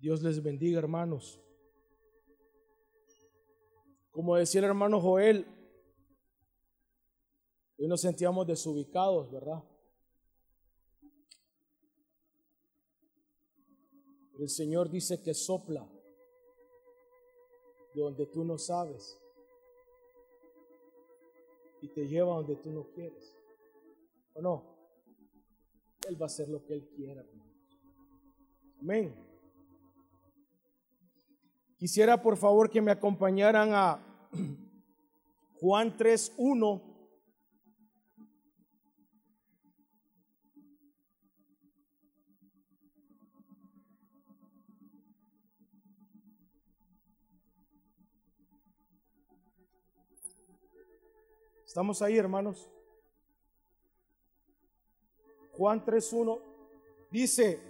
Dios les bendiga, hermanos. Como decía el hermano Joel, hoy nos sentíamos desubicados, ¿verdad? El Señor dice que sopla de donde tú no sabes y te lleva donde tú no quieres. ¿O no? Él va a hacer lo que Él quiera. Amén. Quisiera por favor que me acompañaran a Juan 3.1. ¿Estamos ahí, hermanos? Juan 3.1 dice,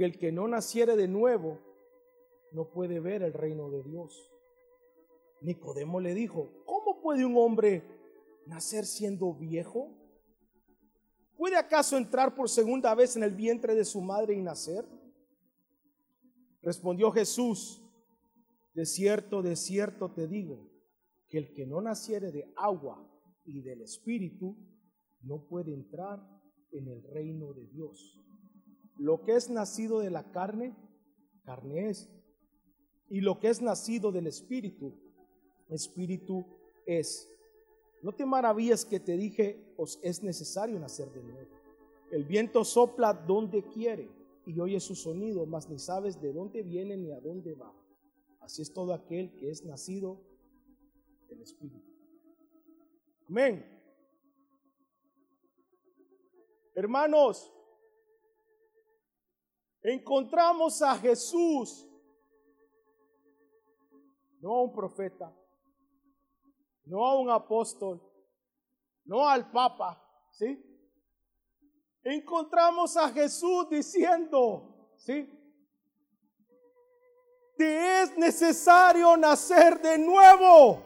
que el que no naciere de nuevo no puede ver el reino de Dios. Nicodemo le dijo, ¿cómo puede un hombre nacer siendo viejo? ¿Puede acaso entrar por segunda vez en el vientre de su madre y nacer? Respondió Jesús, de cierto, de cierto te digo, que el que no naciere de agua y del Espíritu no puede entrar en el reino de Dios. Lo que es nacido de la carne, carne es. Y lo que es nacido del Espíritu, Espíritu es. No te maravillas que te dije, os es necesario nacer de nuevo. El viento sopla donde quiere y oye su sonido, mas ni sabes de dónde viene ni a dónde va. Así es todo aquel que es nacido el Espíritu. Amén. Hermanos, encontramos a Jesús, no a un profeta, no a un apóstol, no al Papa, ¿sí? Encontramos a Jesús diciendo, ¿sí? Te es necesario nacer de nuevo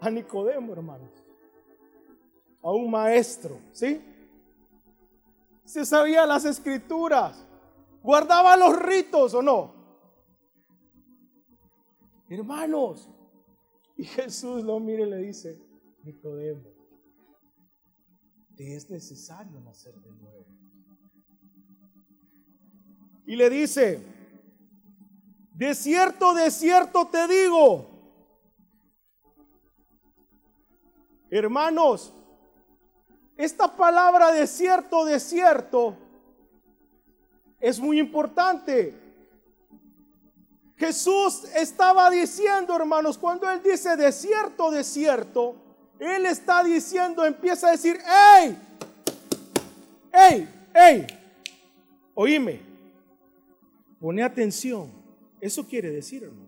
a Nicodemo, hermanos, a un maestro, ¿sí? Se sabía las escrituras, guardaba los ritos o no. Hermanos, y Jesús lo mire y le dice, Nicodemo, te es necesario nacer de nuevo. Y le dice, de cierto, de cierto te digo, Hermanos, esta palabra desierto, desierto, es muy importante. Jesús estaba diciendo, hermanos, cuando Él dice desierto, desierto, Él está diciendo, empieza a decir, ¡Ey! ¡Ey! ¡Ey! Oíme, pone atención. Eso quiere decir, hermano.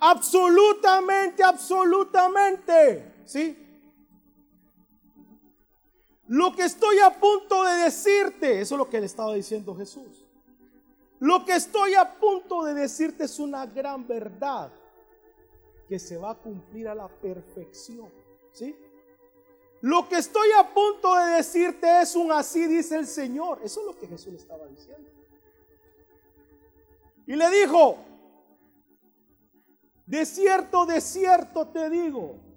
Absolutamente, absolutamente. ¿Sí? Lo que estoy a punto de decirte, eso es lo que le estaba diciendo Jesús. Lo que estoy a punto de decirte es una gran verdad que se va a cumplir a la perfección. ¿Sí? Lo que estoy a punto de decirte es un así dice el Señor. Eso es lo que Jesús le estaba diciendo. Y le dijo, de cierto, de cierto te digo,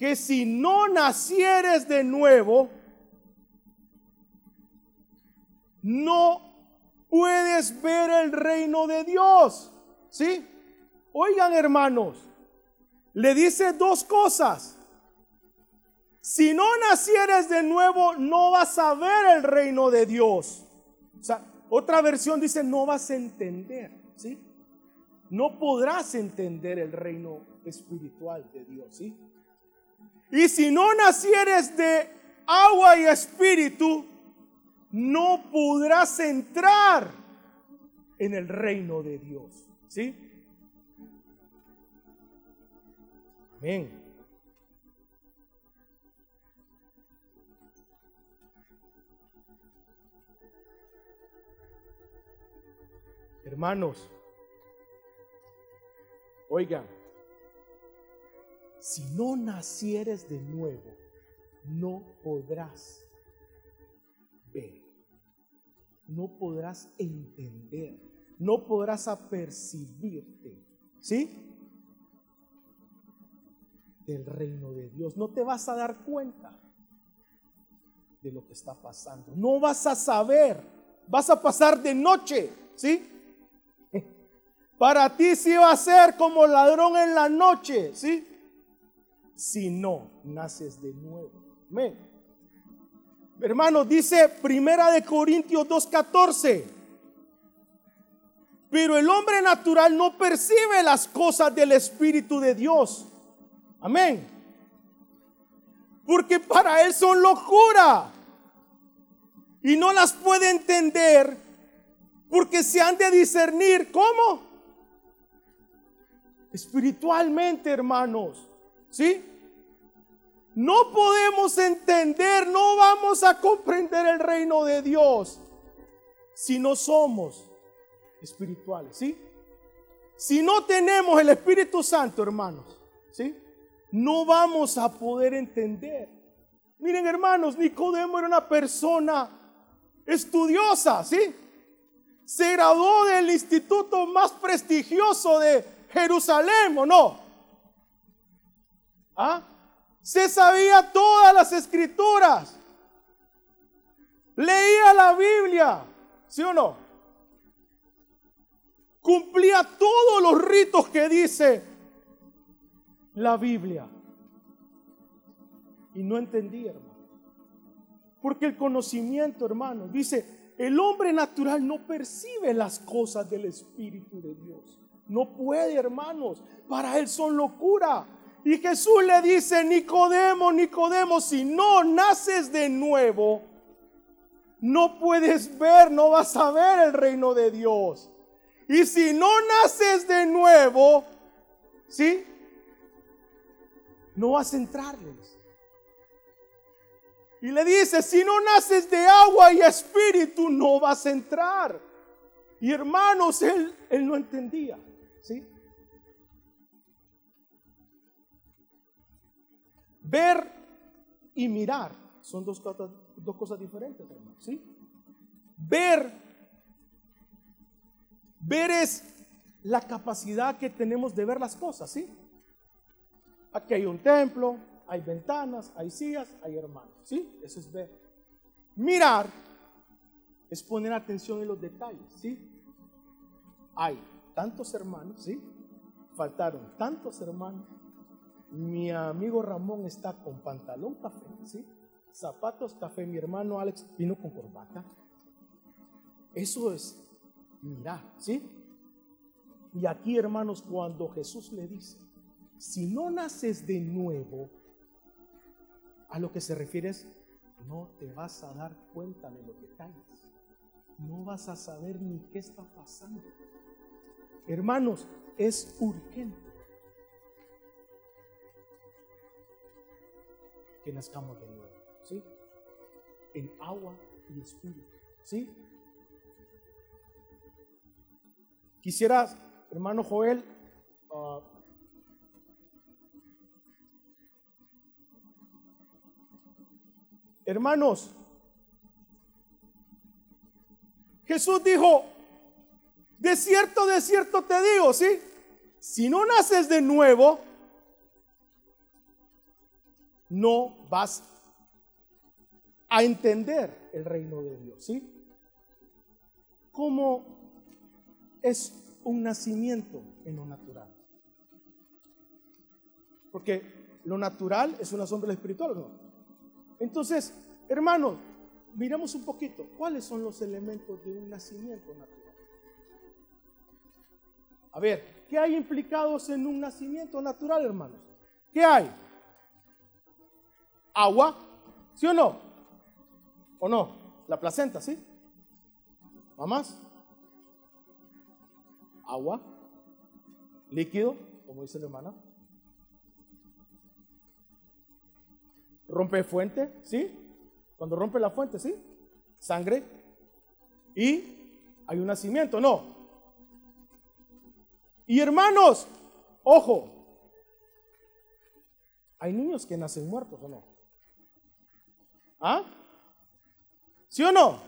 que si no nacieres de nuevo, no puedes ver el reino de Dios. ¿Sí? Oigan hermanos, le dice dos cosas. Si no nacieres de nuevo, no vas a ver el reino de Dios. O sea, otra versión dice, no vas a entender. ¿Sí? no podrás entender el reino espiritual de Dios. ¿sí? Y si no nacieres de agua y espíritu, no podrás entrar en el reino de Dios. ¿Sí? Amén. Hermanos, oigan, si no nacieres de nuevo, no podrás ver, no podrás entender, no podrás apercibirte, ¿sí? Del reino de Dios. No te vas a dar cuenta de lo que está pasando. No vas a saber. Vas a pasar de noche, ¿sí? Para ti sí va a ser como ladrón en la noche, ¿sí? Si no naces de nuevo. Amén. Hermano, dice Primera de Corintios 2:14. Pero el hombre natural no percibe las cosas del Espíritu de Dios. Amén. Porque para él son locura. Y no las puede entender porque se han de discernir. ¿Cómo? Espiritualmente, hermanos. ¿Sí? No podemos entender, no vamos a comprender el reino de Dios si no somos espirituales, ¿sí? Si no tenemos el Espíritu Santo, hermanos, ¿sí? No vamos a poder entender. Miren, hermanos, Nicodemo era una persona estudiosa, ¿sí? Se graduó del instituto más prestigioso de Jerusalén, ¿o no? ¿Ah? Se sabía todas las escrituras. Leía la Biblia, ¿sí o no? Cumplía todos los ritos que dice la Biblia. Y no entendía, hermano. Porque el conocimiento, hermano, dice, el hombre natural no percibe las cosas del Espíritu de Dios. No puede, hermanos. Para él son locura. Y Jesús le dice, Nicodemo, Nicodemo, si no naces de nuevo, no puedes ver, no vas a ver el reino de Dios. Y si no naces de nuevo, ¿sí? No vas a entrarles. Y le dice, si no naces de agua y espíritu, no vas a entrar. Y hermanos, él, él no entendía, ¿sí? Ver y mirar son dos cosas, diferentes, hermano. ¿sí? Ver, ver es la capacidad que tenemos de ver las cosas, ¿sí? Aquí hay un templo, hay ventanas, hay sillas, hay hermanos, ¿sí? Eso es ver. Mirar es poner atención en los detalles, ¿sí? Hay tantos hermanos, ¿sí? Faltaron tantos hermanos, mi amigo Ramón está con pantalón café, ¿sí? Zapatos café. Mi hermano Alex vino con corbata. Eso es mirar, ¿sí? Y aquí, hermanos, cuando Jesús le dice, si no naces de nuevo, a lo que se refiere es, no te vas a dar cuenta de los detalles. No vas a saber ni qué está pasando. Hermanos, es urgente que nazcamos de nuevo, ¿sí? En agua y espíritu, ¿sí? Quisiera, hermano Joel, uh, hermanos, Jesús dijo, de cierto, de cierto te digo, ¿sí? Si no naces de nuevo, no vas a entender el reino de Dios, ¿sí? ¿Cómo es un nacimiento en lo natural? Porque lo natural es una sombra espiritual, ¿no? Entonces, hermanos, miremos un poquito, ¿cuáles son los elementos de un nacimiento natural? A ver, ¿qué hay implicados en un nacimiento natural, hermanos? ¿Qué hay? Agua, ¿sí o no? ¿O no? La placenta, ¿sí? ¿Mamás? Agua. Líquido, como dice la hermana. Rompe fuente, ¿sí? Cuando rompe la fuente, ¿sí? Sangre. Y hay un nacimiento, no. Y hermanos, ojo, hay niños que nacen muertos o no. ¿Ah? ¿Sí o no?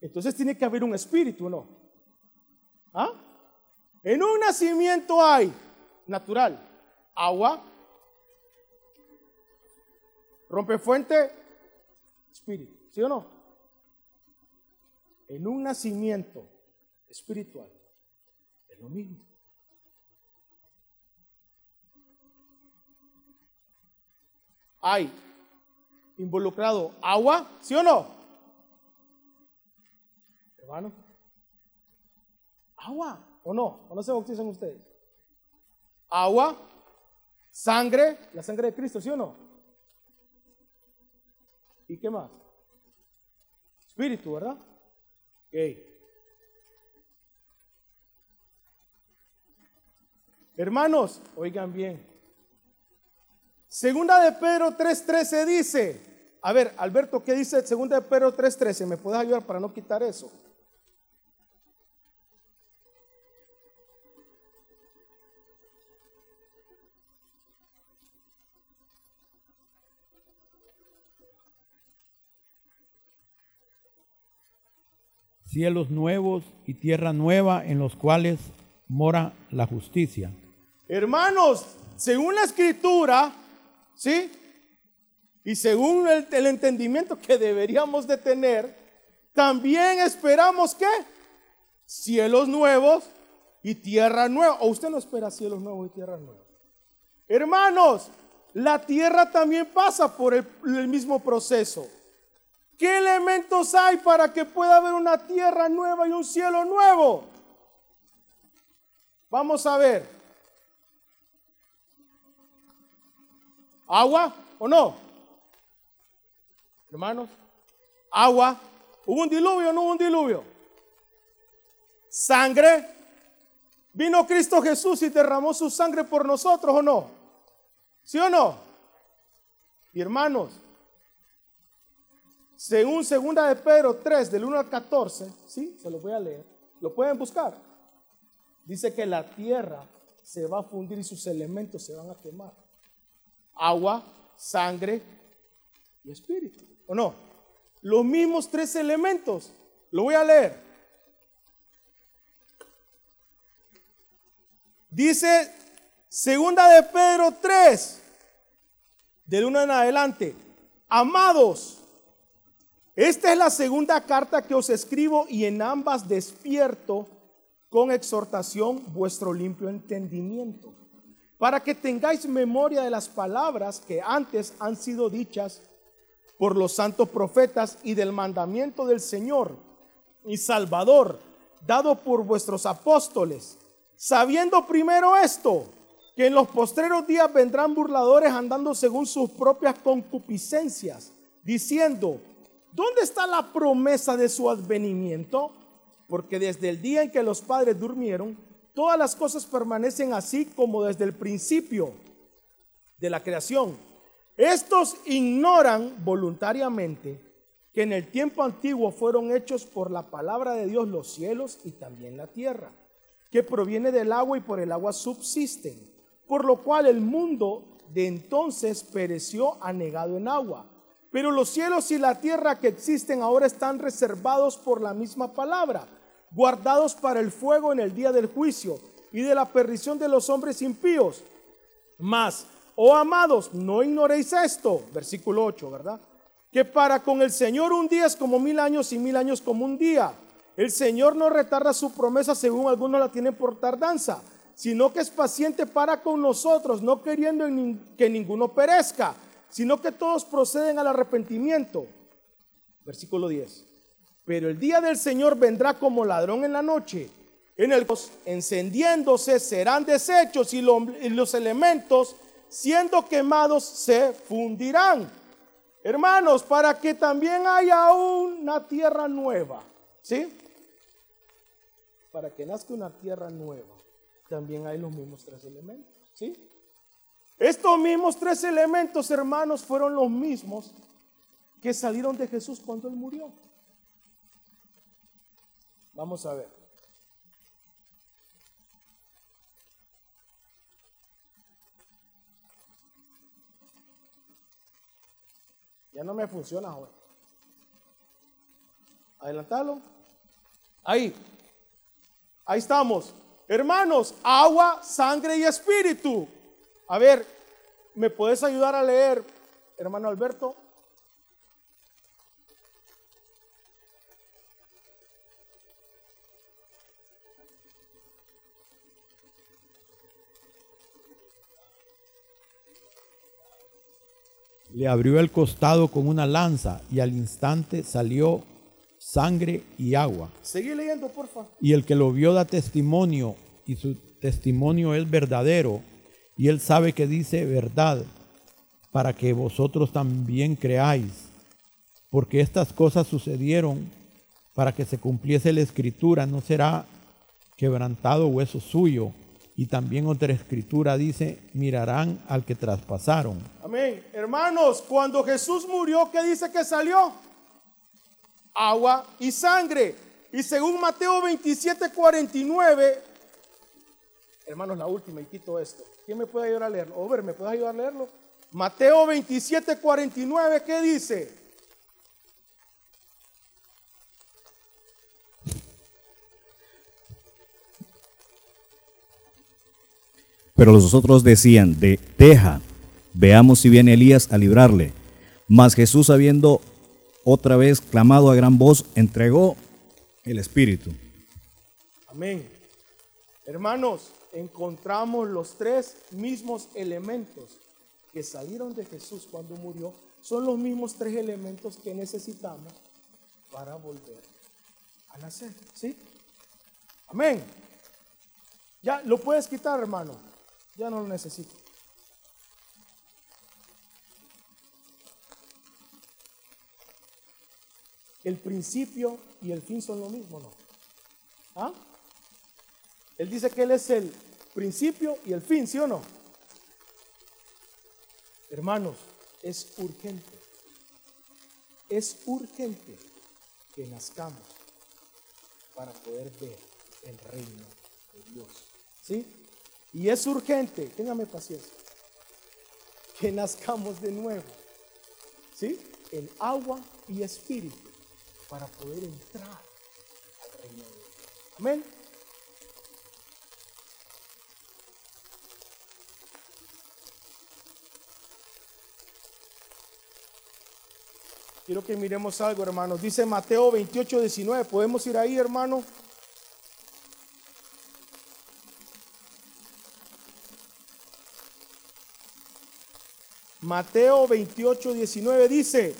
Entonces tiene que haber un espíritu, ¿no? ¿Ah? En un nacimiento hay natural, agua, rompe fuente, espíritu, ¿sí o no? En un nacimiento espiritual es lo mismo. Hay involucrado agua, ¿sí o no? Hermano, agua o no, o no se bautizan ustedes. Agua, sangre, la sangre de Cristo, ¿sí o no? ¿Y qué más? Espíritu, ¿verdad? Hermanos, oigan bien. Segunda de Pedro 3.13 dice, a ver, Alberto, ¿qué dice Segunda de Pedro 3.13? ¿Me puedes ayudar para no quitar eso? cielos nuevos y tierra nueva en los cuales mora la justicia. Hermanos, según la escritura, ¿Sí? Y según el, entendimiento que deberíamos de tener, también esperamos que cielos nuevos y tierra nueva. ¿O usted no espera cielos nuevos y tierra nueva? Hermanos, la tierra también pasa por el, el mismo proceso. ¿Qué elementos hay para que pueda haber una tierra nueva y un cielo nuevo? Vamos a ver. ¿Agua o no? Hermanos, agua. ¿Hubo un diluvio o no hubo un diluvio? Sangre. ¿Vino Cristo Jesús y derramó su sangre por nosotros o no? ¿Sí o no? Y hermanos, según segunda de Pedro 3, del 1 al 14, ¿sí? Se lo voy a leer. Lo pueden buscar. Dice que la tierra se va a fundir y sus elementos se van a quemar agua, sangre y espíritu. ¿O no? Los mismos tres elementos. Lo voy a leer. Dice segunda de Pedro 3, del 1 en adelante. Amados, esta es la segunda carta que os escribo y en ambas despierto con exhortación vuestro limpio entendimiento para que tengáis memoria de las palabras que antes han sido dichas por los santos profetas y del mandamiento del Señor y Salvador, dado por vuestros apóstoles, sabiendo primero esto, que en los postreros días vendrán burladores andando según sus propias concupiscencias, diciendo, ¿dónde está la promesa de su advenimiento? Porque desde el día en que los padres durmieron, Todas las cosas permanecen así como desde el principio de la creación. Estos ignoran voluntariamente que en el tiempo antiguo fueron hechos por la palabra de Dios los cielos y también la tierra, que proviene del agua y por el agua subsisten, por lo cual el mundo de entonces pereció anegado en agua. Pero los cielos y la tierra que existen ahora están reservados por la misma palabra guardados para el fuego en el día del juicio y de la perdición de los hombres impíos. Mas, oh amados, no ignoréis esto, versículo 8, ¿verdad? Que para con el Señor un día es como mil años y mil años como un día. El Señor no retarda su promesa según algunos la tienen por tardanza, sino que es paciente para con nosotros, no queriendo que ninguno perezca, sino que todos proceden al arrepentimiento. Versículo 10. Pero el día del Señor vendrá como ladrón en la noche, en el encendiéndose serán deshechos y los elementos siendo quemados se fundirán. Hermanos, para que también haya una tierra nueva, ¿sí? Para que nazca una tierra nueva, también hay los mismos tres elementos, ¿sí? Estos mismos tres elementos, hermanos, fueron los mismos que salieron de Jesús cuando Él murió. Vamos a ver. Ya no me funciona, joven. Adelantalo. Ahí. Ahí estamos. Hermanos, agua, sangre y espíritu. A ver, ¿me puedes ayudar a leer, hermano Alberto? Le abrió el costado con una lanza y al instante salió sangre y agua. Seguí leyendo, porfa. Y el que lo vio da testimonio y su testimonio es verdadero y él sabe que dice verdad para que vosotros también creáis. Porque estas cosas sucedieron para que se cumpliese la escritura, no será quebrantado hueso suyo. Y también otra escritura dice, mirarán al que traspasaron. Amén. Hermanos, cuando Jesús murió, ¿qué dice que salió? Agua y sangre. Y según Mateo 27, 49, hermanos, la última y quito esto. ¿Quién me puede ayudar a leerlo? Over, ¿me puedes ayudar a leerlo? Mateo 27, 49, ¿qué dice? Pero los otros decían, de, deja, veamos si viene Elías a librarle. Mas Jesús, habiendo otra vez clamado a gran voz, entregó el Espíritu. Amén. Hermanos, encontramos los tres mismos elementos que salieron de Jesús cuando murió. Son los mismos tres elementos que necesitamos para volver a nacer. ¿Sí? Amén. Ya lo puedes quitar, hermano. Ya no lo necesito. El principio y el fin son lo mismo, ¿no? ¿Ah? Él dice que Él es el principio y el fin, ¿sí o no? Hermanos, es urgente. Es urgente que nazcamos para poder ver el reino de Dios. ¿Sí? Y es urgente, téngame paciencia, que nazcamos de nuevo, ¿sí? En agua y espíritu para poder entrar al reino de Dios. Amén. Quiero que miremos algo, hermanos. Dice Mateo 28, 19. ¿Podemos ir ahí, hermano? Mateo 28, 19 dice,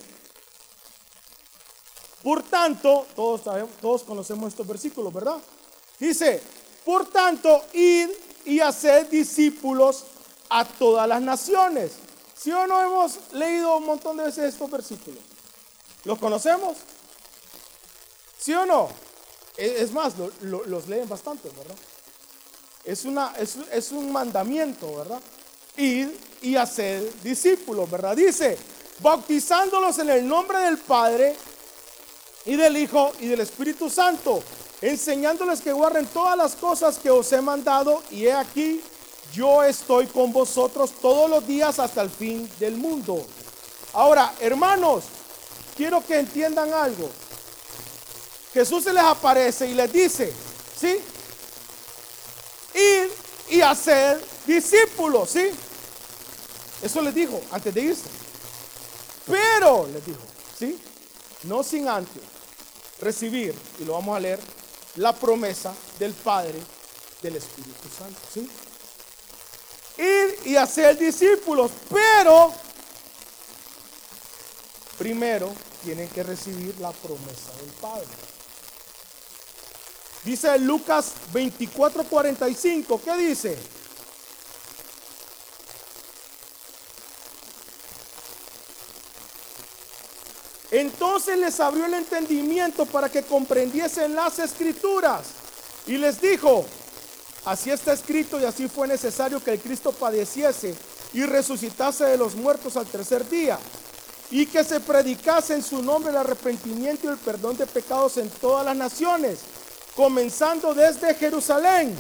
por tanto, todos, todos conocemos estos versículos, ¿verdad? Dice, por tanto, id y haced discípulos a todas las naciones. ¿Sí o no hemos leído un montón de veces estos versículos? ¿Los conocemos? ¿Sí o no? Es más, los leen bastante, ¿verdad? Es, una, es, es un mandamiento, ¿verdad? id y hacer discípulos, ¿verdad? Dice, bautizándolos en el nombre del Padre y del Hijo y del Espíritu Santo, enseñándoles que guarden todas las cosas que os he mandado y he aquí, yo estoy con vosotros todos los días hasta el fin del mundo. Ahora, hermanos, quiero que entiendan algo. Jesús se les aparece y les dice, ¿sí? Ir y hacer discípulos, ¿sí? Eso les dijo antes de irse. Pero, les dijo, ¿sí? No sin antes recibir, y lo vamos a leer, la promesa del Padre del Espíritu Santo, ¿sí? Ir y hacer discípulos, pero primero tienen que recibir la promesa del Padre. Dice Lucas 24:45, ¿qué dice? Entonces les abrió el entendimiento para que comprendiesen las escrituras. Y les dijo, así está escrito y así fue necesario que el Cristo padeciese y resucitase de los muertos al tercer día. Y que se predicase en su nombre el arrepentimiento y el perdón de pecados en todas las naciones, comenzando desde Jerusalén.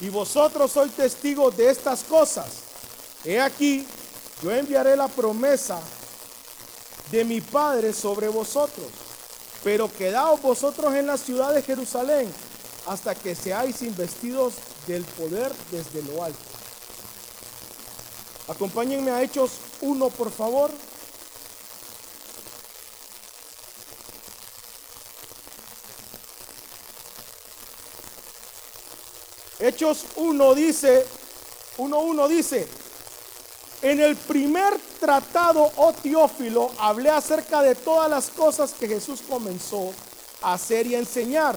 Y vosotros sois testigos de estas cosas. He aquí, yo enviaré la promesa de mi Padre sobre vosotros. Pero quedaos vosotros en la ciudad de Jerusalén hasta que seáis investidos del poder desde lo alto. Acompáñenme a Hechos 1, por favor. Hechos 1 dice, 1.1 dice, en el primer tratado, oh Teófilo, hablé acerca de todas las cosas que Jesús comenzó a hacer y a enseñar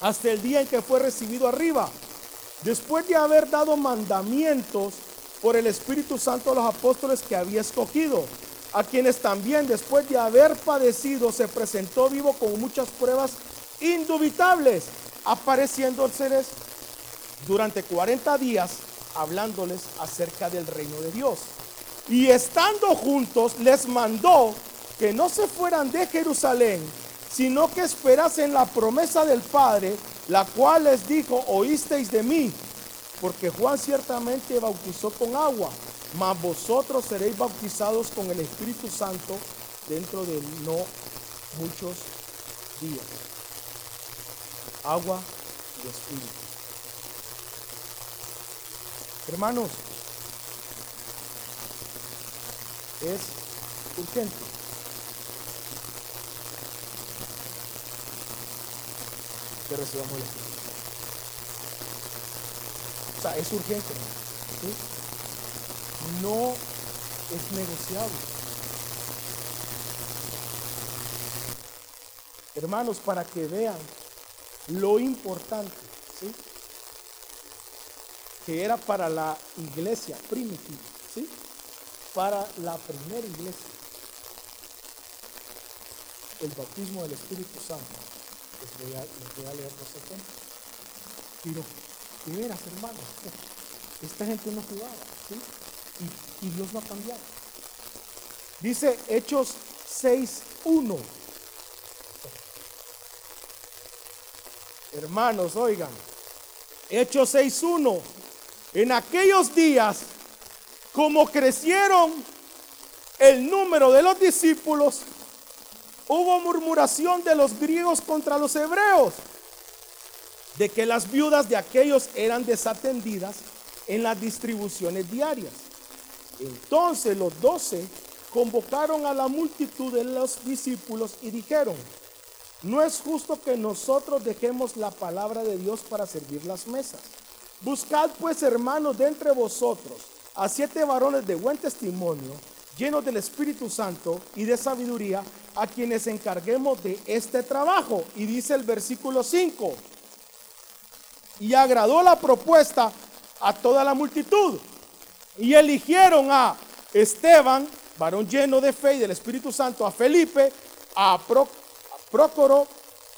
hasta el día en que fue recibido arriba, después de haber dado mandamientos por el Espíritu Santo a los apóstoles que había escogido, a quienes también después de haber padecido se presentó vivo con muchas pruebas indubitables, apareciéndoles durante 40 días hablándoles acerca del reino de Dios. Y estando juntos les mandó que no se fueran de Jerusalén, sino que esperasen la promesa del Padre, la cual les dijo, oísteis de mí, porque Juan ciertamente bautizó con agua, mas vosotros seréis bautizados con el Espíritu Santo dentro de no muchos días. Agua y Espíritu. Hermanos, es urgente. Que recibamos el Espíritu. O sea, es urgente. ¿sí? No es negociable. Hermanos, para que vean lo importante, ¿sí? Que era para la iglesia primitiva, ¿sí? Para la primera iglesia. El bautismo del Espíritu Santo. Les voy a, les voy a leer los ejemplos. Pero, de veras, hermanos, esta gente no jugaba, ¿sí? Y, y Dios no ha cambiado. Dice Hechos 6.1. Hermanos, oigan. Hechos 6.1. En aquellos días, como crecieron el número de los discípulos, hubo murmuración de los griegos contra los hebreos, de que las viudas de aquellos eran desatendidas en las distribuciones diarias. Entonces los doce convocaron a la multitud de los discípulos y dijeron, no es justo que nosotros dejemos la palabra de Dios para servir las mesas. Buscad pues, hermanos, de entre vosotros a siete varones de buen testimonio, llenos del Espíritu Santo y de sabiduría, a quienes encarguemos de este trabajo. Y dice el versículo 5, y agradó la propuesta a toda la multitud. Y eligieron a Esteban, varón lleno de fe y del Espíritu Santo, a Felipe, a, Prócoro,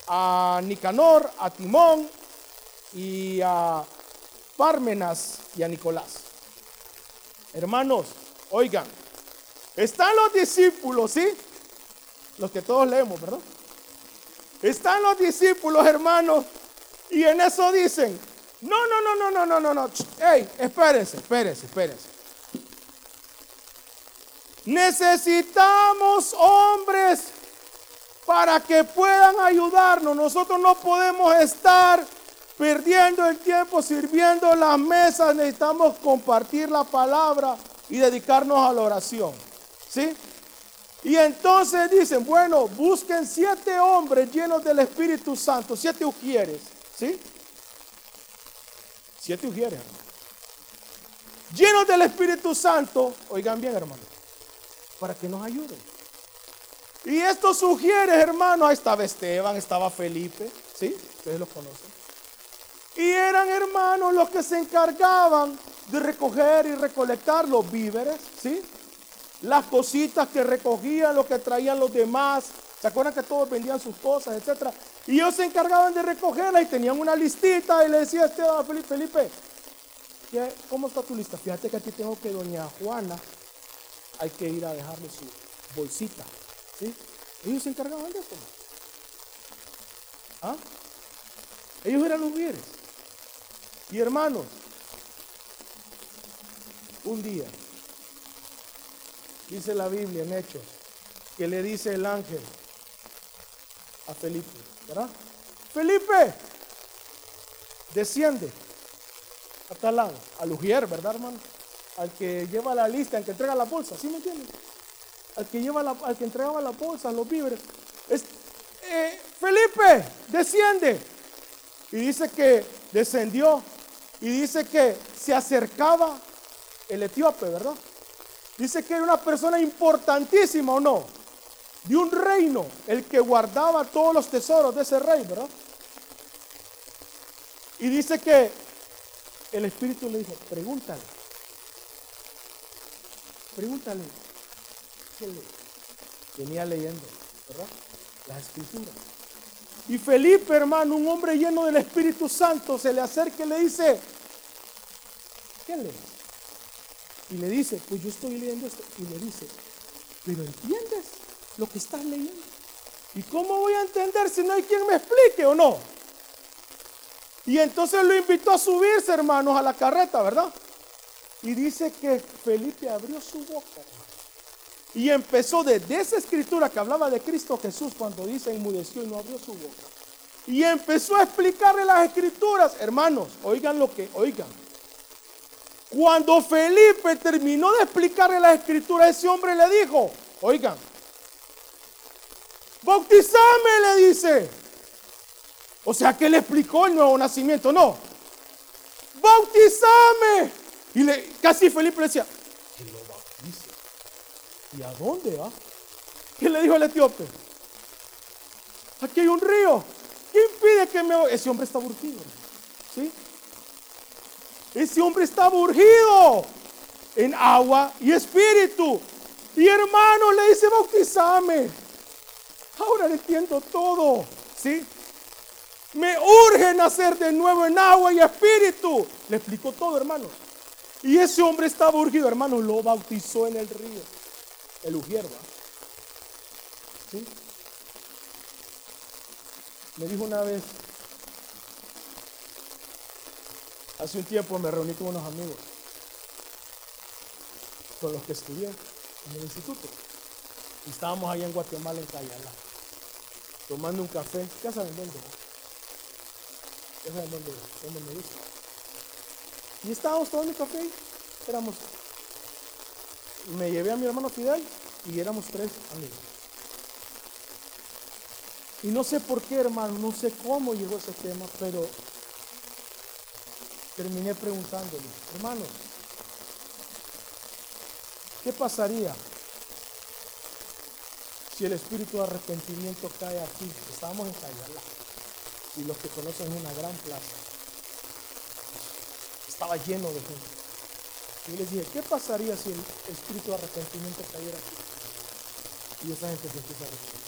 a Nicanor, a Timón y a Pármenas y a Nicolás. Hermanos, oigan, están los discípulos, ¿sí? Los que todos leemos, ¿verdad? Están los discípulos, hermanos, y en eso dicen, no, no, no, no, no, no, no, no, hey, espérense, espérense, espérense. Necesitamos hombres para que puedan ayudarnos. Nosotros no podemos estar perdiendo el tiempo sirviendo las mesas, necesitamos compartir la palabra y dedicarnos a la oración. ¿Sí? Y entonces dicen, bueno, busquen siete hombres llenos del Espíritu Santo, siete ujieres, ¿sí? Siete ujieres, Llenos del Espíritu Santo, oigan bien, hermano, para que nos ayuden. Y estos ujieres, hermano, ahí estaba Esteban, estaba Felipe, ¿sí? Ustedes los conocen. Y eran hermanos los que se encargaban de recoger y recolectar los víveres, ¿sí? las cositas que recogían, lo que traían los demás. ¿Se acuerdan que todos vendían sus cosas, etcétera? Y ellos se encargaban de recogerla y tenían una listita y le decía a este Felipe, Felipe, ¿cómo está tu lista? Fíjate que aquí tengo que doña Juana, hay que ir a dejarle su bolsita. ¿sí? Ellos se encargaban de eso. ¿Ah? Ellos eran los líderes. Y hermanos, un día, dice la Biblia en Hechos, que le dice el ángel a Felipe, ¿verdad? Felipe, desciende a tal lado, al Ujier, ¿verdad, hermano? Al que lleva la lista, al que entrega la bolsa, ¿sí me entienden? Al que lleva la, al que entregaba la bolsa, los víveres. Es, eh, Felipe, desciende. Y dice que descendió. Y dice que se acercaba el etíope, ¿verdad? Dice que era una persona importantísima o no, de un reino, el que guardaba todos los tesoros de ese rey, ¿verdad? Y dice que el Espíritu le dijo, pregúntale, pregúntale, ¿qué le? Venía leyendo, ¿verdad? Las escrituras. Y Felipe, hermano, un hombre lleno del Espíritu Santo, se le acerca y le dice, ¿qué le? Y le dice, pues yo estoy leyendo esto. Y le dice, pero ¿entiendes lo que estás leyendo? ¿Y cómo voy a entender si no hay quien me explique o no? Y entonces lo invitó a subirse, hermanos, a la carreta, ¿verdad? Y dice que Felipe abrió su boca. Y empezó desde esa escritura que hablaba de Cristo Jesús cuando dice enmudeció y no abrió su boca. Y empezó a explicarle las escrituras. Hermanos, oigan lo que, oigan. Cuando Felipe terminó de explicarle las escrituras, ese hombre le dijo, oigan, bautizame, le dice. O sea que le explicó el nuevo nacimiento, no. Bautizame. Y casi Felipe le decía. ¿Y a dónde va? ¿Qué le dijo el etíope? Aquí hay un río. ¿Qué impide que me... Ese hombre está urgido. ¿Sí? Ese hombre está urgido en agua y espíritu. Y hermano le dice, bautizame. Ahora le entiendo todo. ¿Sí? Me urge nacer de nuevo en agua y espíritu. Le explicó todo, hermano. Y ese hombre estaba urgido, hermano, lo bautizó en el río. El Ujierba. ¿Sí? Me dijo una vez, hace un tiempo me reuní con unos amigos, con los que estudié en el instituto. Y estábamos allá en Guatemala, en Cayala, tomando un café. ¿Ya saben dónde? ¿Ya saben dónde, dónde me dice? Y estábamos tomando un café. Éramos, me llevé a mi hermano Fidel y éramos tres amigos. Y no sé por qué, hermano, no sé cómo llegó ese tema, pero terminé preguntándole, hermanos, ¿qué pasaría si el espíritu de arrepentimiento cae aquí? Estábamos en Cayala y los que conocen una gran plaza. Estaba lleno de gente. Y les dije, ¿qué pasaría si el espíritu de arrepentimiento cayera aquí? Y esa gente se empieza a arrepentir.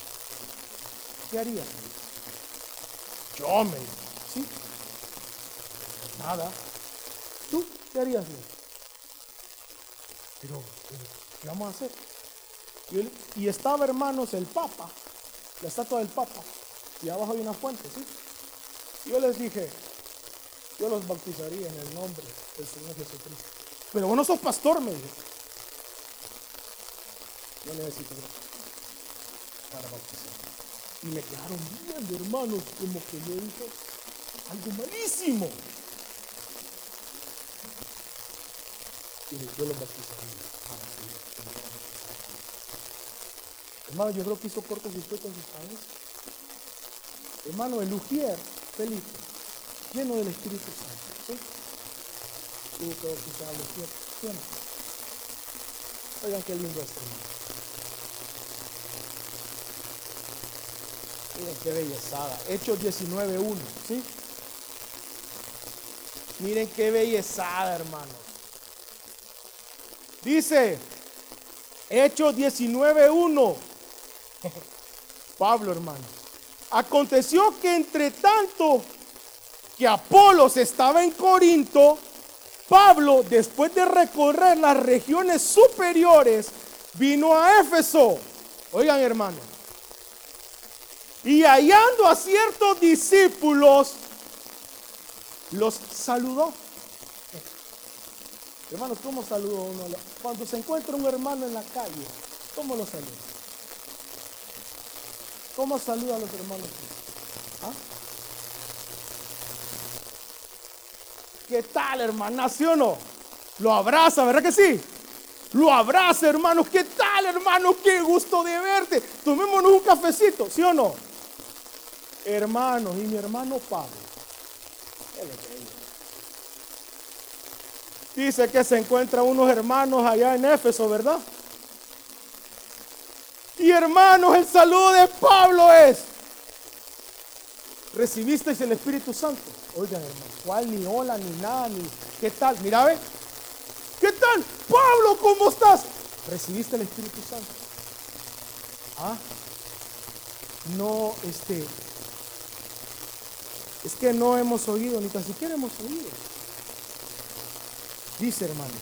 ¿Qué haría? Yo me ¿sí? Nada. ¿Tú qué harías? Pero, ¿qué vamos a hacer? Y, y, estaba, hermanos, el Papa, la estatua del Papa, y abajo hay una fuente, ¿sí? Yo les dije, yo los bautizaría en el nombre del Señor Jesucristo. Pero vos no sos pastor, me dijo. Yo necesito para bautizar. Y me quedaron viendo, hermanos, como que yo dije algo malísimo. Y yo bautizaría para Hermano, yo creo que hizo cortos y con sus padres. Hermano, el Ujier, Felipe, lleno del Espíritu Santo. Tuvo que bautizar a los ¿Sí Oigan qué lindo es, hermano. Miren qué bellezada. Hechos 19.1, ¿sí? Miren qué bellezada, hermanos. Dice, Hechos 19.1. Pablo, hermano. Aconteció que entre tanto que Apolos estaba en Corinto, Pablo, después de recorrer las regiones superiores, vino a Éfeso. Oigan, hermano. Y hallando a ciertos discípulos, los saludó. Hermanos, ¿cómo saluda uno? Cuando se encuentra un hermano en la calle, ¿cómo lo saluda? ¿Cómo saluda a los hermanos? ¿Ah? ¿Qué tal, hermana? ¿Sí o no? Lo abraza, ¿verdad que sí? Lo abraza, hermano. ¿Qué tal, hermano? Qué gusto de verte. Tomémonos un cafecito, ¿sí o no? Hermanos, y mi hermano Pablo. Dice que se encuentran unos hermanos allá en Éfeso, ¿verdad? Y hermanos, el saludo de Pablo es, ¿recibisteis el Espíritu Santo? Oigan, hermano, ¿cuál ni hola, ni nada, ni qué tal? Mira, ve, ¿qué tal? Pablo, ¿cómo estás? ¿Recibiste el Espíritu Santo? Ah, no, este, es que no hemos oído, ni tan siquiera hemos oído. Dice hermano,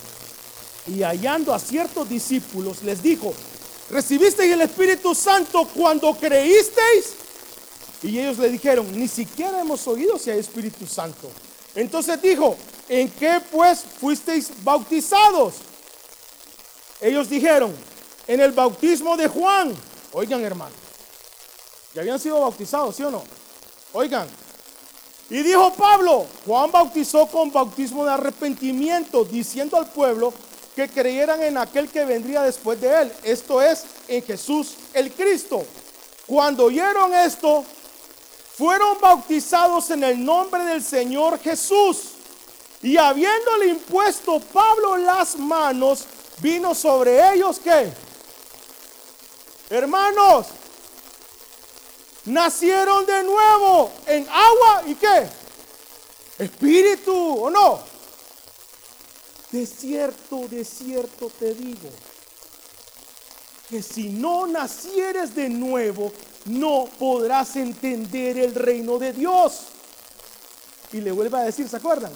y hallando a ciertos discípulos les dijo, ¿recibisteis el Espíritu Santo cuando creísteis? Y ellos le dijeron, ni siquiera hemos oído si hay Espíritu Santo. Entonces dijo, ¿en qué pues fuisteis bautizados? Ellos dijeron, en el bautismo de Juan. Oigan hermano, ya habían sido bautizados, ¿sí o no? Oigan, y dijo Pablo, Juan bautizó con bautismo de arrepentimiento, diciendo al pueblo que creyeran en aquel que vendría después de él, esto es, en Jesús el Cristo. Cuando oyeron esto, fueron bautizados en el nombre del Señor Jesús. Y habiéndole impuesto Pablo las manos, vino sobre ellos que, hermanos, nacieron de nuevo en agua y qué? Espíritu, ¿o no? De cierto, de cierto te digo, que si no nacieres de nuevo, no podrás entender el reino de Dios. Y le vuelve a decir, ¿se acuerdan?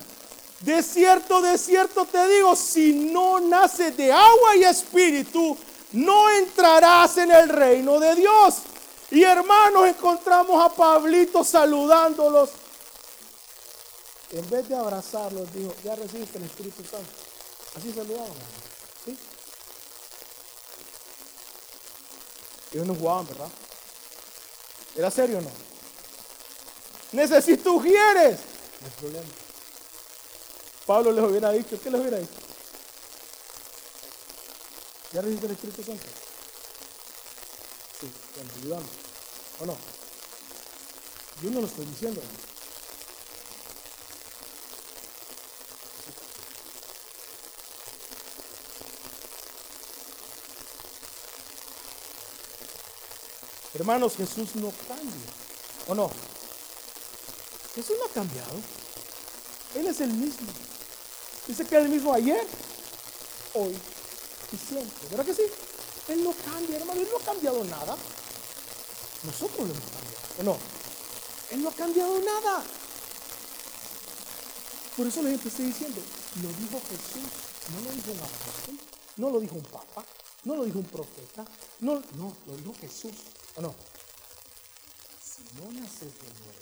De cierto, de cierto te digo, si no naces de agua y espíritu, no entrarás en el reino de Dios. Y hermanos, encontramos a Pablito saludándolos. En vez de abrazarlos, dijo, ya recibiste el Espíritu Santo. Así saludaban. ¿Sí? Ellos no jugaban, ¿verdad? ¿Era serio o no? Necesito ujieres. No hay problema. Pablo les hubiera dicho, ¿qué les hubiera dicho? ¿Ya recibiste el Espíritu Santo? Sí, bueno, ayudamos. ¿O no? Yo no lo estoy diciendo. Hermanos, Jesús no cambia. ¿O no? Jesús no ha cambiado. Él es el mismo. Dice que es el mismo ayer, hoy y siempre. ¿Verdad que sí? Él no cambia, hermano. Él no ha cambiado nada. Nosotros lo hemos cambiado. ¿O no? Él no ha cambiado nada. Por eso gente está diciendo, lo dijo Jesús, no lo dijo un apóstol, no lo dijo un papa, no lo dijo un profeta, no, no, lo dijo Jesús. ¿O no? Si no naces de nuevo,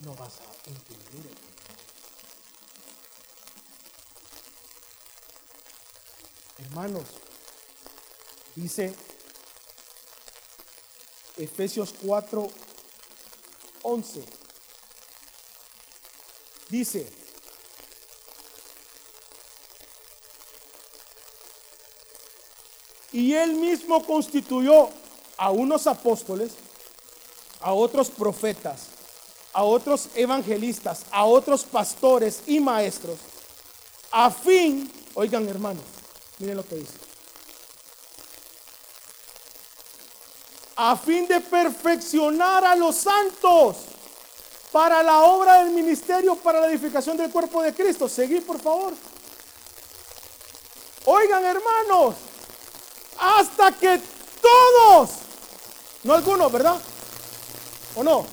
no vas a entender Hermanos, dice Efesios 4, 11. Dice, y él mismo constituyó a unos apóstoles, a otros profetas, a otros evangelistas, a otros pastores y maestros, a fin, oigan hermanos, miren lo que dice, a fin de perfeccionar a los santos para la obra del ministerio, para la edificación del cuerpo de Cristo. Seguir, por favor. Oigan, hermanos, hasta que todos, no algunos, ¿verdad? ¿O no?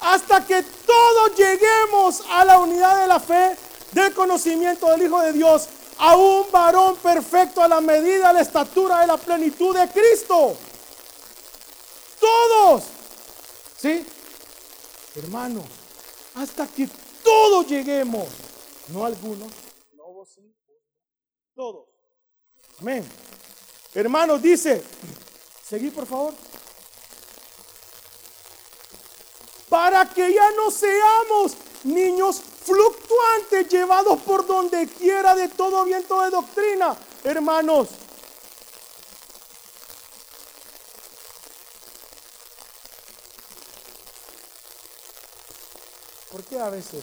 Hasta que todos lleguemos a la unidad de la fe, del conocimiento del Hijo de Dios, a un varón perfecto a la medida, a la estatura de la plenitud de Cristo. Todos. ¿Sí? Hermanos, hasta que todos lleguemos, no algunos, no sí, todos. Amén. Hermanos, dice, seguí por favor. Para que ya no seamos niños fluctuantes llevados por donde quiera de todo viento de doctrina. Hermanos, ¿por qué a veces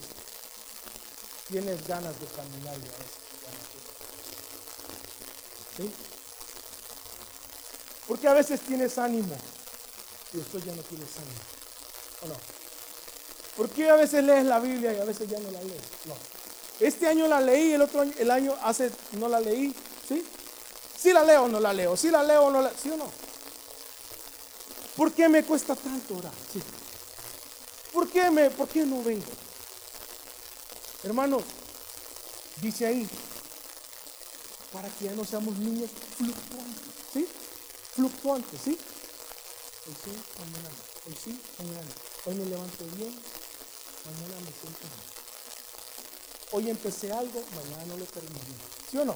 tienes ganas de caminar y a veces? ¿Sí? ¿Por qué a veces tienes ánimo y después ya no tienes ánimo? ¿O no? ¿Por qué a veces lees la Biblia y a veces ya no la lees? No. Este año la leí, el otro año, el año hace no la leí, ¿sí? Sí la leo o no la leo, sí la leo o no la, ¿sí o no? ¿Por qué me cuesta tanto orar? Sí. ¿Por qué me, por qué no vengo? Hermanos, dice ahí, para que ya no seamos niños fluctuantes, ¿sí? Fluctuantes, ¿sí? Hoy sí, mañana no. Hoy sí, mañana. Hoy me levanto bien, mañana me siento mal. Hoy empecé algo, mañana no lo terminé. ¿Sí o no?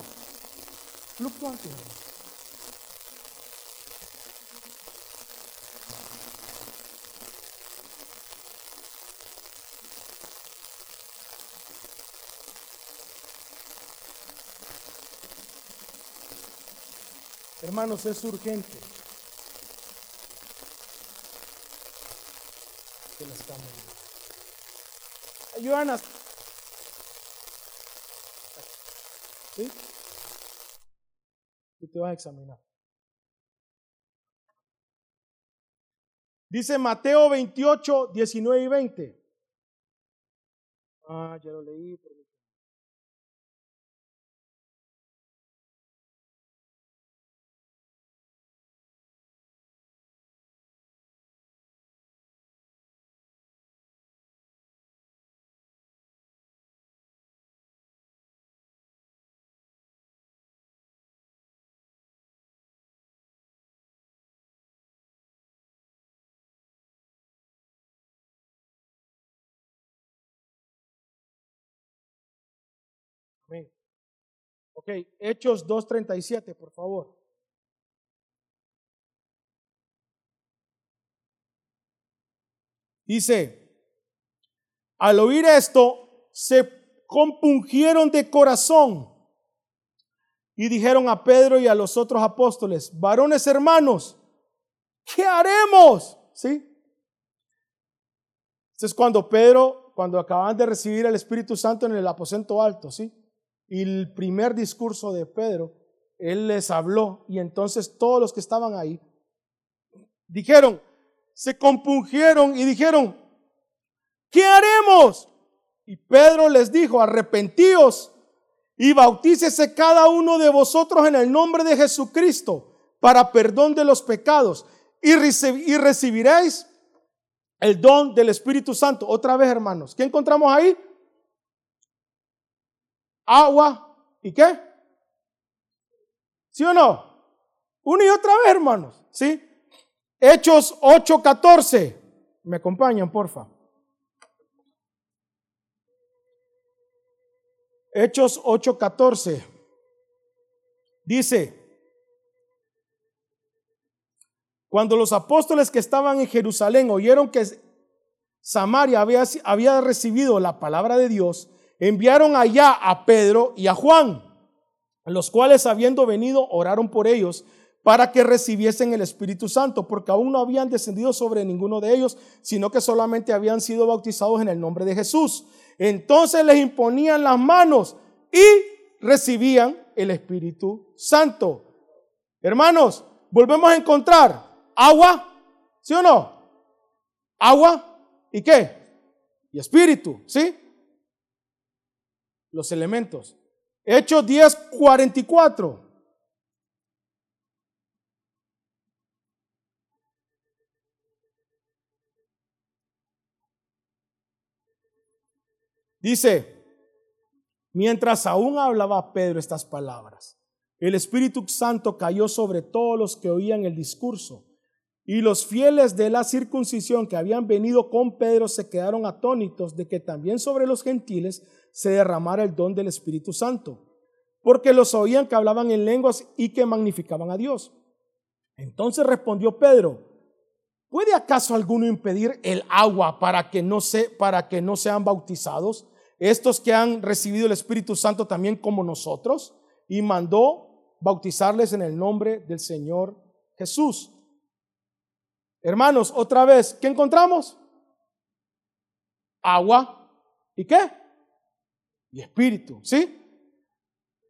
Fluctuante. hermano. Hermanos, es urgente que la estamos viendo. Joana. ¿Sí? Tú te vas a examinar. Dice Mateo 28, 19 y 20. Ah, ya lo leí. permítame. Ok, Hechos 2.37, por favor. Dice, al oír esto, se compungieron de corazón y dijeron a Pedro y a los otros apóstoles, varones hermanos, ¿qué haremos? ¿Sí? Este es cuando Pedro, cuando acaban de recibir el Espíritu Santo en el aposento alto, ¿sí? Y el primer discurso de Pedro, él les habló y entonces todos los que estaban ahí dijeron, se compungieron y dijeron, ¿qué haremos? Y Pedro les dijo, arrepentíos y bautícese cada uno de vosotros en el nombre de Jesucristo para perdón de los pecados y, reci- y recibiréis el don del Espíritu Santo. Otra vez, hermanos, ¿qué encontramos ahí? Agua y qué? ¿Sí o no? Una y otra vez, hermanos, ¿sí? Hechos 8:14. ¿Me acompañan, porfa? Hechos 8:14. Dice, cuando los apóstoles que estaban en Jerusalén oyeron que Samaria había, había recibido la palabra de Dios, enviaron allá a Pedro y a Juan, los cuales habiendo venido oraron por ellos para que recibiesen el Espíritu Santo, porque aún no habían descendido sobre ninguno de ellos, sino que solamente habían sido bautizados en el nombre de Jesús. Entonces les imponían las manos y recibían el Espíritu Santo. Hermanos, volvemos a encontrar agua, ¿sí o no? Agua y qué? Y espíritu, ¿sí? Los elementos. Hechos 10, 44. Dice, mientras aún hablaba Pedro estas palabras, el Espíritu Santo cayó sobre todos los que oían el discurso. Y los fieles de la circuncisión que habían venido con Pedro se quedaron atónitos de que también sobre los gentiles se derramara el don del Espíritu Santo, porque los oían que hablaban en lenguas y que magnificaban a Dios. Entonces respondió Pedro, ¿puede acaso alguno impedir el agua para que no, se, para que no sean bautizados? Estos que han recibido el Espíritu Santo también como nosotros, y mandó bautizarles en el nombre del Señor Jesús. Hermanos, otra vez, ¿qué encontramos? Agua y qué? Y espíritu, ¿sí?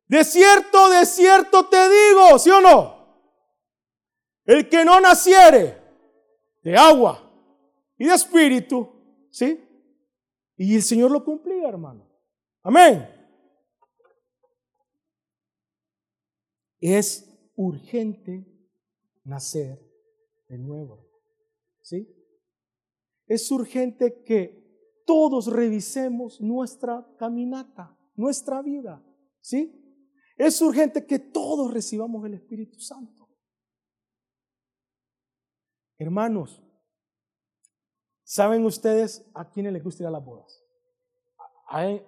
De cierto, de cierto te digo, ¿sí o no? El que no naciere de agua y de espíritu, ¿sí? Y el Señor lo cumplía, hermano. Amén. Es urgente nacer de nuevo. ¿Sí? Es urgente que todos revisemos nuestra caminata, nuestra vida. ¿Sí? Es urgente que todos recibamos el Espíritu Santo. Hermanos, ¿saben ustedes a quiénes les gusta ir a las bodas?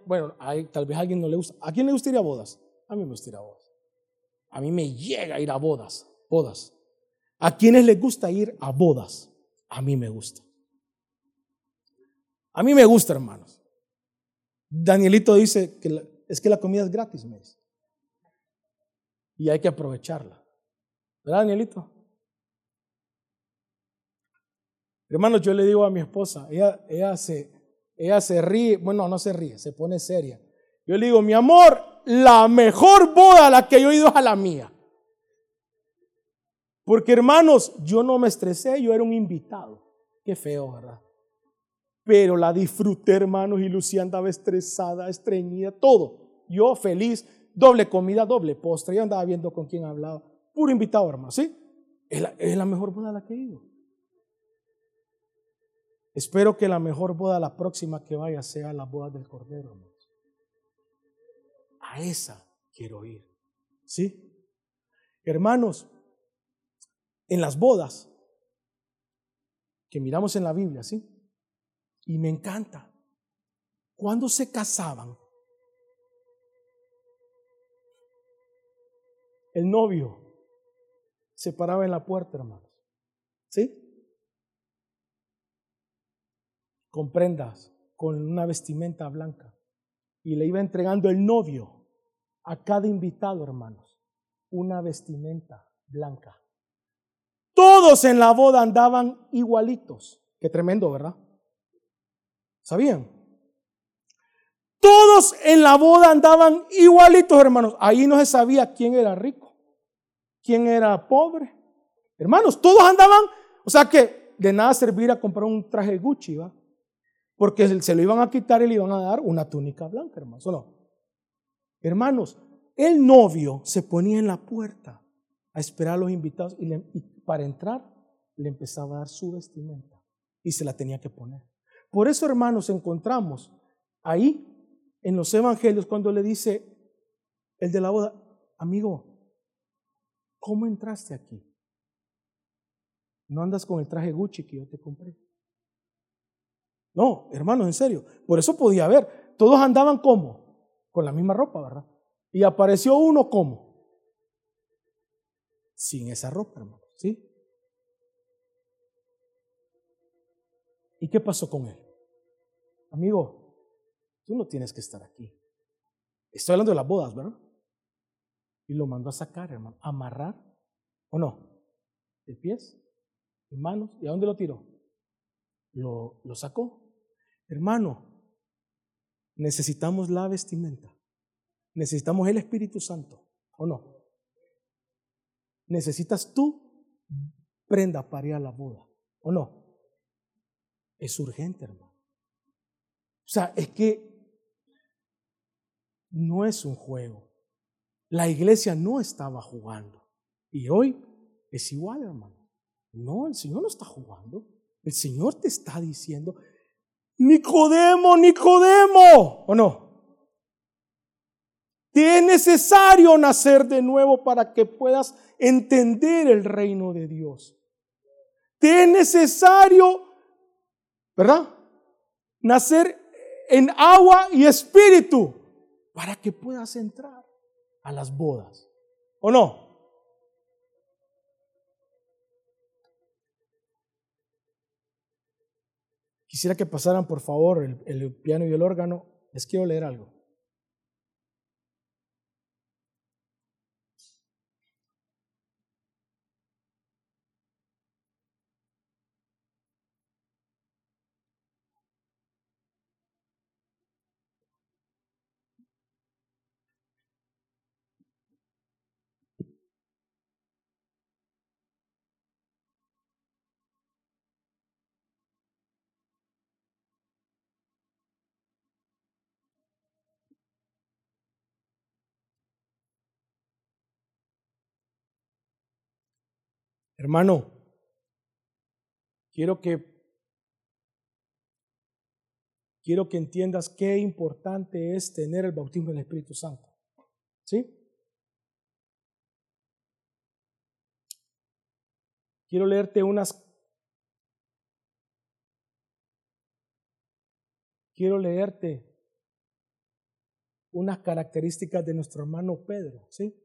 bueno, tal vez a alguien no le gusta. ¿A quién le gusta ir a bodas? A mí me gusta ir a bodas. A mí me llega ir a bodas, bodas. ¿A quiénes les gusta ir a bodas? A mí me gusta. A mí me gusta, hermanos. Danielito dice que es que la comida es gratis, me. Y hay que aprovecharla. ¿Verdad, Danielito? Hermanos, yo le digo a mi esposa, ella, ella, se, ella se ríe, bueno, no se ríe, se pone seria. Yo le digo, mi amor, la mejor boda a la que yo he ido es a la mía. Porque hermanos, yo no me estresé, yo era un invitado. Qué feo, ¿verdad? Pero la disfruté, hermanos, y Lucía andaba estresada, estreñida, todo. Yo feliz, doble comida, doble postre. Yo andaba viendo con quién hablaba. Puro invitado, hermano, ¿sí? Es la, es la mejor boda a la que he ido. Espero que la mejor boda, la próxima que vaya, sea la boda del Cordero, hermanos. A esa quiero ir. ¿Sí? Hermanos, en las bodas que miramos en la Biblia, ¿sí? Y me encanta. Cuando se casaban, el novio se paraba en la puerta, hermanos. ¿Sí? Con prendas, con una vestimenta blanca. Y le iba entregando el novio a cada invitado, hermanos, una vestimenta blanca. Todos en la boda andaban igualitos. Qué tremendo, ¿verdad? ¿Sabían? Todos en la boda andaban igualitos, hermanos. Ahí no se sabía quién era rico, quién era pobre. Hermanos, todos andaban, o sea que de nada servía comprar un traje Gucci, ¿va? Porque se lo iban a quitar y le iban a dar una túnica blanca, hermanos, ¿o no? Hermanos, el novio se ponía en la puerta a esperar a los invitados y, para entrar le empezaba a dar su vestimenta y se la tenía que poner. Por eso, hermanos, encontramos ahí en los evangelios cuando le dice el de la boda, amigo, ¿cómo entraste aquí? No andas con el traje Gucci que yo te compré. No, hermanos, en serio. Por eso podía haber. Todos andaban como? Con la misma ropa, ¿verdad? Y apareció uno como? sin esa ropa, hermano. ¿Sí? Qué pasó con él? Amigo, tú no tienes que estar aquí. Estoy hablando de las bodas, ¿verdad? Y lo mandó a sacar, hermano, amarrar, ¿o no? De pies, de manos. ¿Y a dónde lo tiró? Lo, lo sacó. Hermano, necesitamos la vestimenta. Necesitamos el Espíritu Santo, ¿o no? necesitas tú prenda para ir a la boda, ¿o no? Es urgente, hermano. O sea, es que no es un juego. la iglesia no estaba jugando. Y hoy es igual, hermano. No, el Señor no está jugando. El Señor te está diciendo, Nicodemo, Nicodemo, ¿o no? Te es necesario nacer de nuevo para que puedas entender el reino de Dios. Te es necesario, ¿verdad? Nacer en agua y espíritu para que puedas entrar a las bodas. ¿O no? Quisiera que pasaran, por favor, el, piano y el órgano. Les quiero leer algo. Hermano, quiero que quiero que entiendas qué importante es tener el bautismo del Espíritu Santo. ¿Sí? Quiero leerte unas Quiero leerte unas características de nuestro hermano Pedro, ¿sí?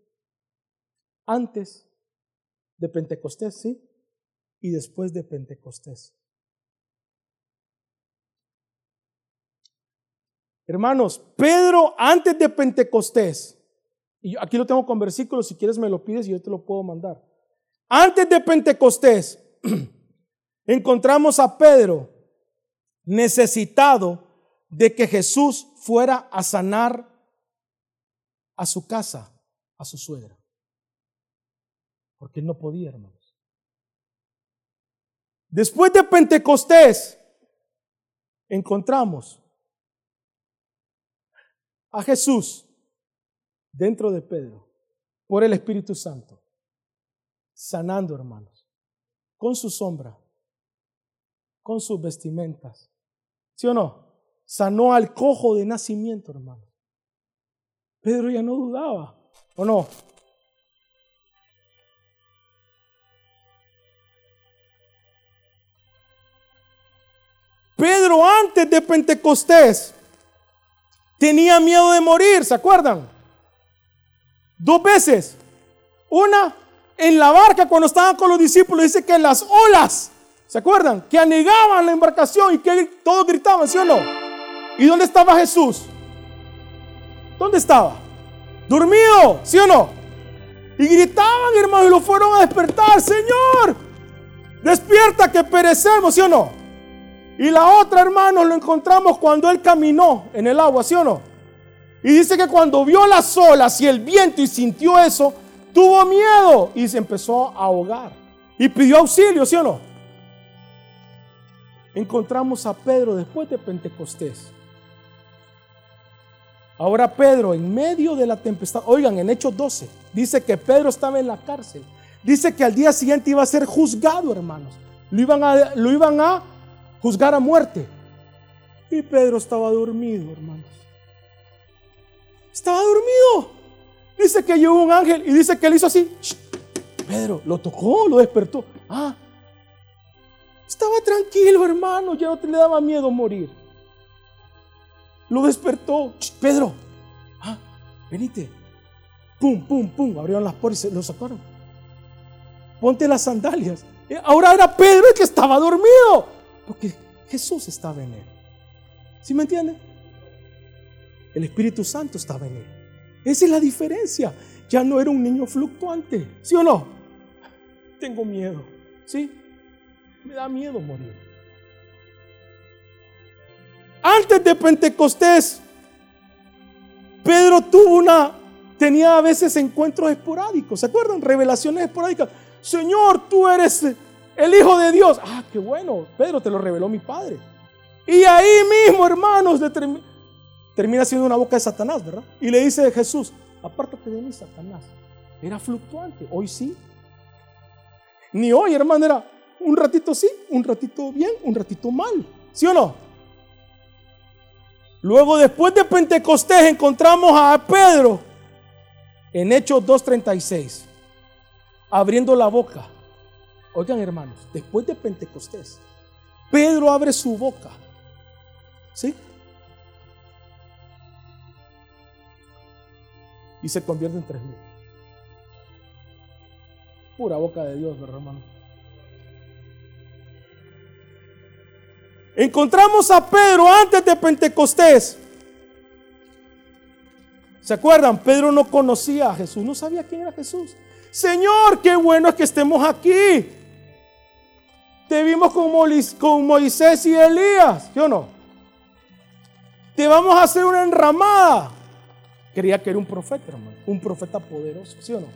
Antes de Pentecostés, ¿sí? Y después de Pentecostés. Hermanos, Pedro antes de Pentecostés, y aquí lo tengo con versículos, si quieres me lo pides y yo te lo puedo mandar. Antes de Pentecostés, encontramos a Pedro necesitado de que Jesús fuera a sanar a su casa, a su suegra porque no podía, hermanos. Después de Pentecostés, encontramos a Jesús dentro de Pedro por el Espíritu Santo, sanando, hermanos, con su sombra, con sus vestimentas. ¿Sí o no? Sanó al cojo de nacimiento, hermano. Pedro ya no dudaba, ¿o no? Antes de Pentecostés tenía miedo de morir, ¿se acuerdan? Dos veces. Una en la barca cuando estaban con los discípulos, dice que las olas, ¿se acuerdan? Que anegaban la embarcación y que todos gritaban, ¿sí o no? ¿Y dónde estaba Jesús? ¿Dónde estaba? Dormido, ¿sí o no? Y gritaban, hermanos, y lo fueron a despertar, Señor, despierta que perecemos, ¿sí o no? Y la otra, hermano, lo encontramos cuando él caminó en el agua, ¿sí o no? Y dice que cuando vio las olas y el viento y sintió eso, tuvo miedo y se empezó a ahogar. Y pidió auxilio, ¿sí o no? Encontramos a Pedro después de Pentecostés. Ahora Pedro, en medio de la tempestad, oigan, en Hechos 12, dice que Pedro estaba en la cárcel. Dice que al día siguiente iba a ser juzgado, hermanos. Lo iban a, lo iban a juzgar a muerte. Y Pedro estaba dormido, hermanos. Estaba dormido. Dice que llegó un ángel y dice que él hizo así. Pedro lo tocó, lo despertó. Ah, estaba tranquilo, hermano. Ya no te le daba miedo morir. Lo despertó. Pedro, ah, venite. Pum, pum, pum. Abrieron las puertas y se lo sacaron. Ponte las sandalias. Ahora era Pedro el que estaba dormido. Porque Jesús estaba en él. ¿Sí me entiende? El Espíritu Santo estaba en él. Esa es la diferencia. Ya no era un niño fluctuante. ¿Sí o no? Tengo miedo. ¿Sí? Me da miedo morir. Antes de Pentecostés, Pedro tuvo una, tenía a veces encuentros esporádicos. ¿Se acuerdan? Revelaciones esporádicas. Señor, tú eres el Hijo de Dios. Ah, qué bueno. Pedro te lo reveló mi Padre. Y ahí mismo, hermanos, termina siendo una boca de Satanás, ¿verdad? Y le dice a Jesús, apártate de mí, Satanás. Era fluctuante, hoy sí. Ni hoy, hermano, era un ratito sí, un ratito bien, un ratito mal. ¿Sí o no? Luego, después de Pentecostés, encontramos a Pedro en Hechos 2.36, abriendo la boca. Oigan, hermanos, después de Pentecostés, Pedro abre su boca. ¿Sí? Y se convierte en tres mil. Pura boca de Dios, ¿verdad, hermano? Encontramos a Pedro antes de Pentecostés. ¿Se acuerdan? Pedro no conocía a Jesús, no sabía quién era Jesús. Señor, qué bueno es que estemos aquí. Te vimos con, Moisés y Elías, ¿sí o no? Te vamos a hacer una enramada. Creía que era un profeta, hermano, un profeta poderoso, ¿sí o no?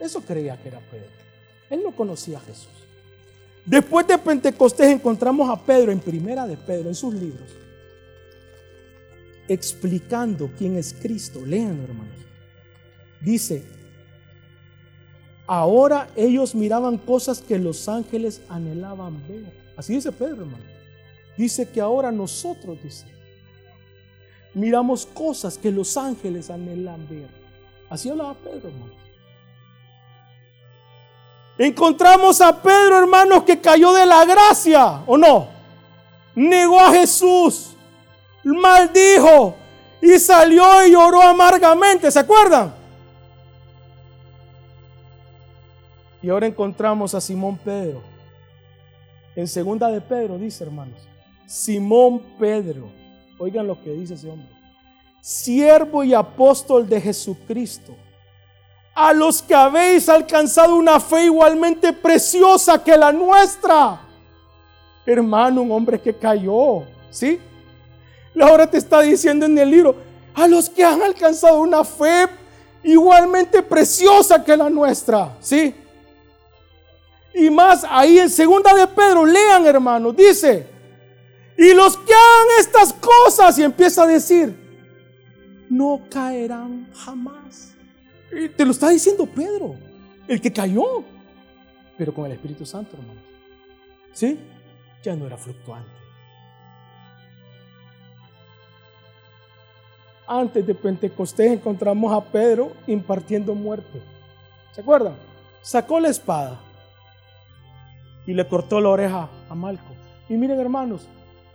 Eso creía que era Pedro. Él no conocía a Jesús. Después de Pentecostés encontramos a Pedro en primera de Pedro, en sus libros, explicando quién es Cristo. Lean, hermanos. Dice, ahora ellos miraban cosas que los ángeles anhelaban ver. Así dice Pedro, hermano. Dice que ahora nosotros, dice, miramos cosas que los ángeles anhelan ver. Así hablaba Pedro, hermano. Encontramos a Pedro, hermanos, que cayó de la gracia, ¿o no? Negó a Jesús, maldijo y salió y lloró amargamente, ¿se acuerdan? Y ahora encontramos a Simón Pedro. En segunda de Pedro dice, hermanos, Simón Pedro, oigan lo que dice ese hombre, siervo y apóstol de Jesucristo a los que habéis alcanzado una fe igualmente preciosa que la nuestra. Hermano, un hombre que cayó, ¿sí? Ahora te está diciendo en el libro, a los que han alcanzado una fe igualmente preciosa que la nuestra, ¿sí? Y más ahí en segunda de Pedro, lean hermano, dice, y los que hagan estas cosas, y empieza a decir, no caerán jamás. Te lo está diciendo Pedro, el que cayó, pero con el Espíritu Santo, hermano. ¿Sí? Ya no era fluctuante. Antes de Pentecostés encontramos a Pedro impartiendo muerte. ¿Se acuerdan? Sacó la espada y le cortó la oreja a Malco. Y miren hermanos,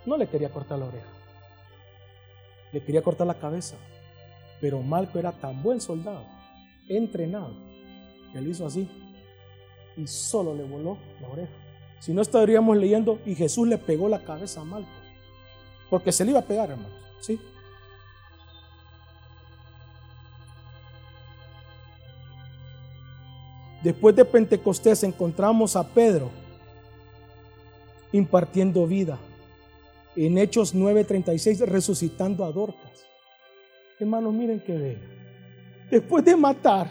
no le quería cortar la oreja, le quería cortar la cabeza. Pero Malco era tan buen soldado entrenado. Él hizo así y solo le voló la oreja. Si no estaríamos leyendo y Jesús le pegó la cabeza a Malco, porque se le iba a pegar, hermanos, ¿sí? Después de Pentecostés encontramos a Pedro impartiendo vida. En Hechos 9:36 resucitando a Dorcas. Hermanos, miren qué bello después de matar,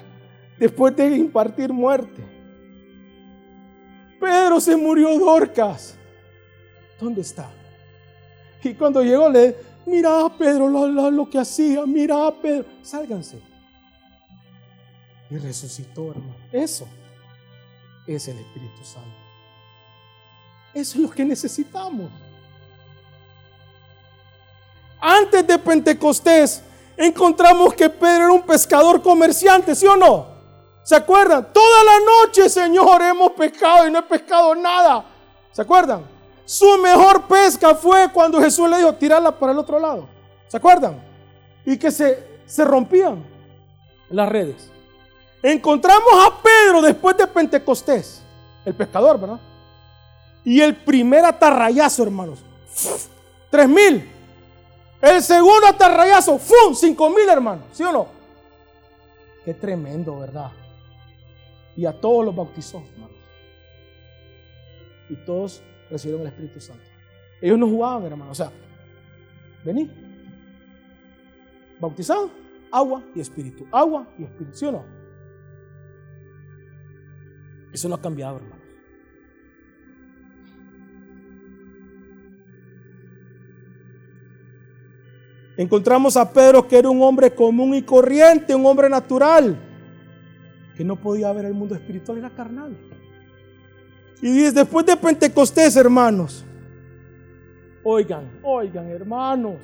después de impartir muerte. Pedro se murió Dorcas. ¿Dónde está? Y cuando llegó le mira Pedro lo, que hacía, mira Pedro, sálganse. Y resucitó, hermano. Eso es el Espíritu Santo. Eso es lo que necesitamos. Antes de Pentecostés, encontramos que Pedro era un pescador comerciante, ¿sí o no? ¿Se acuerdan? Toda la noche, Señor, hemos pescado y no he pescado nada. ¿Se acuerdan? Su mejor pesca fue cuando Jesús le dijo, tirarla para el otro lado. ¿Se acuerdan? Y que se, se rompían las redes. Encontramos a Pedro después de Pentecostés, el pescador, ¿verdad? Y el primer atarrayazo, hermanos. Tres mil. El segundo atarrayazo, ¡fum! Cinco mil hermanos, ¿sí o no? Qué tremendo, ¿verdad? Y a todos los bautizó, hermanos. Y todos recibieron el Espíritu Santo. Ellos no jugaban, hermanos. O sea, vení. Bautizado, agua y espíritu. Agua y espíritu, ¿sí o no? Eso no ha cambiado, hermano. Encontramos a Pedro que era un hombre común y corriente, un hombre natural, que no podía ver el mundo espiritual, era carnal. Y dice, después de Pentecostés, hermanos, oigan, oigan, hermanos,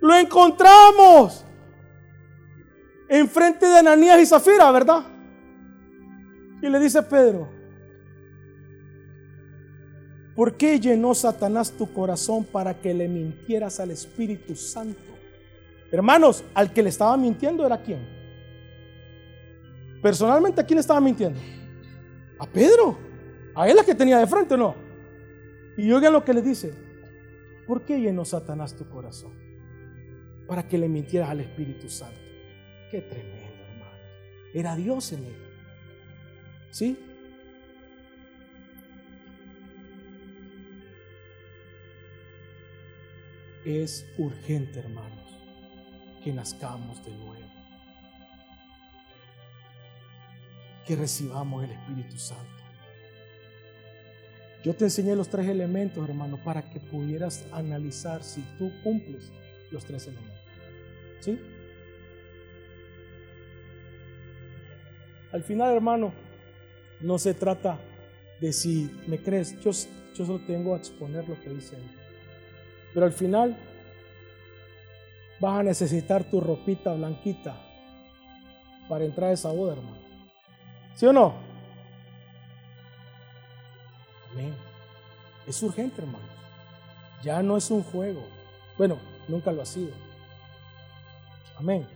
lo encontramos enfrente de Ananías y Zafira, ¿verdad? Y le dice Pedro, ¿por qué llenó Satanás tu corazón para que le mintieras al Espíritu Santo? Hermanos, al que le estaba mintiendo era quién? Personalmente, ¿a quién estaba mintiendo? A Pedro. A él la que tenía de frente, ¿no? Y oigan lo que le dice. ¿Por qué llenó Satanás tu corazón? Para que le mintieras al Espíritu Santo. Qué tremendo, hermano. Era Dios en él. ¿Sí? Es urgente, hermanos, que nazcamos de nuevo. Que recibamos el Espíritu Santo. Yo te enseñé los tres elementos, hermano, para que pudieras analizar si tú cumples los tres elementos. ¿Sí? Al final, hermano, no se trata de si me crees, yo, solo tengo a exponer lo que dice ahí. Pero al final vas a necesitar tu ropita blanquita para entrar a esa boda, hermano. ¿Sí o no? Amén. Es urgente, hermanos. Ya no es un juego. Bueno, nunca lo ha sido. Amén.